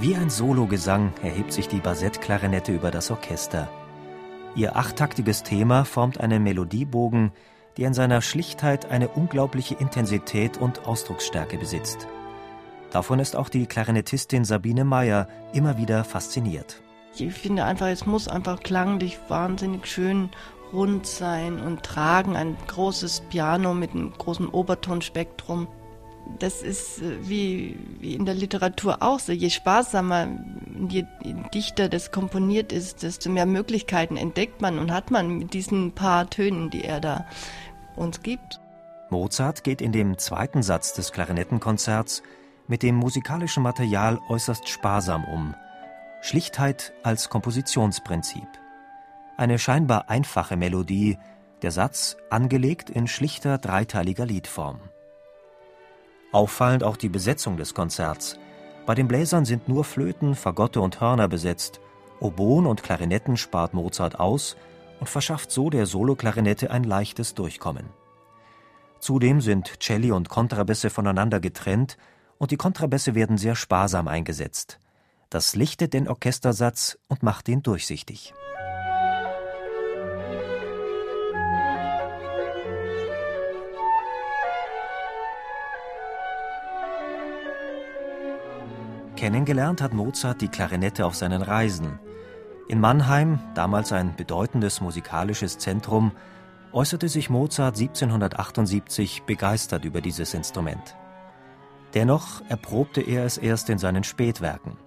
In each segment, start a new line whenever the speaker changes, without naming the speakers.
Wie ein Sologesang erhebt sich die Bassettklarinette über das Orchester. Ihr achttaktiges Thema formt einen Melodiebogen, der in seiner Schlichtheit eine unglaubliche Intensität und Ausdrucksstärke besitzt. Davon ist auch die Klarinettistin Sabine Meyer immer wieder fasziniert.
Ich finde einfach, es muss einfach klanglich wahnsinnig schön rund sein und tragen. Ein großes Piano mit einem großen Obertonspektrum das ist äh, wie, wie in der Literatur auch so. Je sparsamer, je dichter das komponiert ist, desto mehr Möglichkeiten entdeckt man und hat man mit diesen paar Tönen, die er da uns gibt.
Mozart geht in dem zweiten Satz des Klarinettenkonzerts mit dem musikalischen Material äußerst sparsam um. Schlichtheit als Kompositionsprinzip. Eine scheinbar einfache Melodie, der Satz angelegt in schlichter dreiteiliger Liedform. Auffallend auch die Besetzung des Konzerts. Bei den Bläsern sind nur Flöten, Fagotte und Hörner besetzt. Oboen und Klarinetten spart Mozart aus und verschafft so der Soloklarinette ein leichtes Durchkommen. Zudem sind Celli und Kontrabässe voneinander getrennt und die Kontrabässe werden sehr sparsam eingesetzt. Das lichtet den Orchestersatz und macht ihn durchsichtig. Kennengelernt hat Mozart die Klarinette auf seinen Reisen. In Mannheim, damals ein bedeutendes musikalisches Zentrum, äußerte sich Mozart 1778 begeistert über dieses Instrument. Dennoch erprobte er es erst in seinen Spätwerken.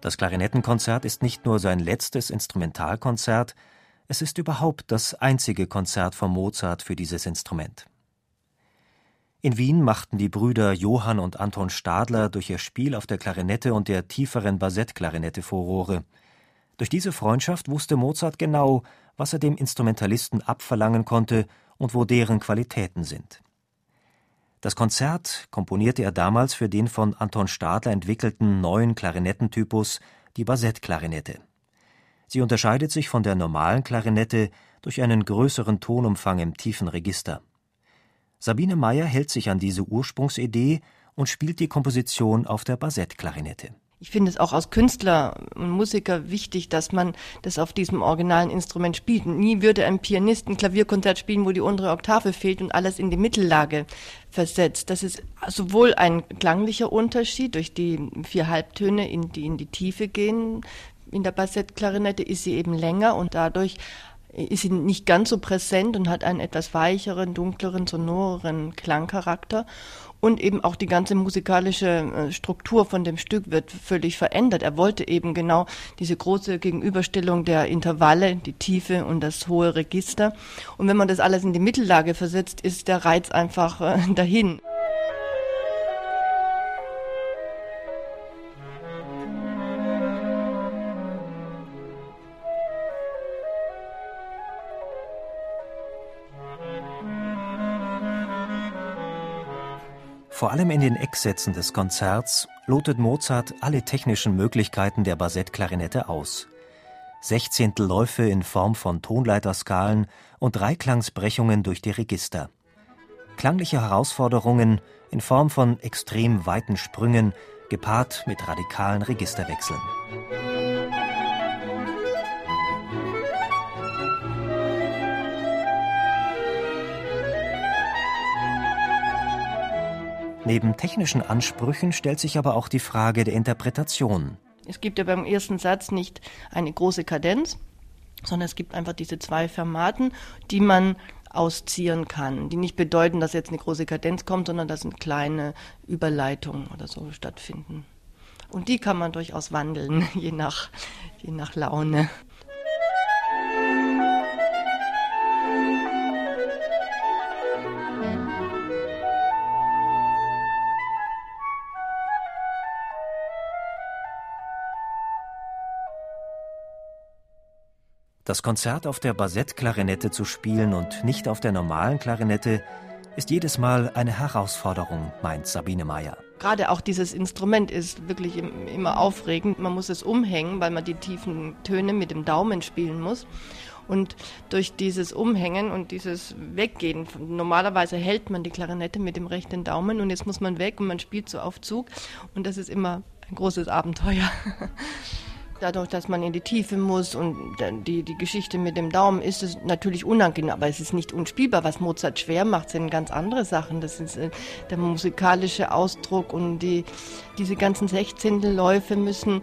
Das Klarinettenkonzert ist nicht nur sein letztes Instrumentalkonzert, es ist überhaupt das einzige Konzert von Mozart für dieses Instrument. In Wien machten die Brüder Johann und Anton Stadler durch ihr Spiel auf der Klarinette und der tieferen Bassettklarinette Furore. Durch diese Freundschaft wusste Mozart genau, was er dem Instrumentalisten abverlangen konnte und wo deren Qualitäten sind. Das Konzert komponierte er damals für den von Anton Stadler entwickelten neuen Klarinettentypus, die Bassettklarinette. Sie unterscheidet sich von der normalen Klarinette durch einen größeren Tonumfang im tiefen Register. Sabine Meyer hält sich an diese Ursprungsidee und spielt die Komposition auf der Bassettklarinette.
Ich finde es auch als Künstler und Musiker wichtig, dass man das auf diesem originalen Instrument spielt. Nie würde ein Pianist ein Klavierkonzert spielen, wo die untere Oktave fehlt und alles in die Mittellage versetzt. Das ist sowohl ein klanglicher Unterschied durch die vier Halbtöne, in die in die Tiefe gehen. In der Bassettklarinette ist sie eben länger und dadurch ist sie nicht ganz so präsent und hat einen etwas weicheren, dunkleren, sonoreren Klangcharakter. Und eben auch die ganze musikalische äh, Struktur von dem Stück wird völlig verändert. Er wollte eben genau diese große Gegenüberstellung der Intervalle, die Tiefe und das hohe Register. Und wenn man das alles in die Mittellage versetzt, ist der Reiz einfach äh, dahin.
Vor allem in den Ecksätzen des Konzerts lotet Mozart alle technischen Möglichkeiten der Bassettklarinette aus. Sechzehntelläufe in Form von Tonleiterskalen und Dreiklangsbrechungen durch die Register. Klangliche Herausforderungen in Form von extrem weiten Sprüngen, gepaart mit radikalen Registerwechseln. Neben technischen Ansprüchen stellt sich aber auch die Frage der Interpretation.
Es gibt ja beim ersten Satz nicht eine große Kadenz, sondern es gibt einfach diese zwei Fermaten, die man ausziehen kann, die nicht bedeuten, dass jetzt eine große Kadenz kommt, sondern dass eine kleine Überleitung oder so stattfinden. Und die kann man durchaus wandeln, je nach, je nach Laune.
Das Konzert auf der Bassett-Klarinette zu spielen und nicht auf der normalen Klarinette ist jedes Mal eine Herausforderung, meint Sabine Meyer.
Gerade auch dieses Instrument ist wirklich immer aufregend. Man muss es umhängen, weil man die tiefen Töne mit dem Daumen spielen muss. Und durch dieses Umhängen und dieses Weggehen, normalerweise hält man die Klarinette mit dem rechten Daumen und jetzt muss man weg und man spielt so auf Zug. Und das ist immer ein großes Abenteuer. Dadurch, dass man in die Tiefe muss und die, die Geschichte mit dem Daumen ist es natürlich unangenehm, aber es ist nicht unspielbar. Was Mozart schwer macht, sind ganz andere Sachen. Das ist äh, der musikalische Ausdruck und die, diese ganzen Sechzehntelläufe müssen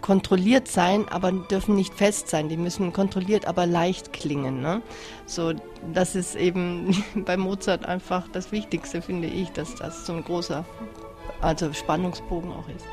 kontrolliert sein, aber dürfen nicht fest sein. Die müssen kontrolliert, aber leicht klingen. Ne? So, das ist eben bei Mozart einfach das Wichtigste, finde ich, dass das so ein großer, also Spannungsbogen auch ist.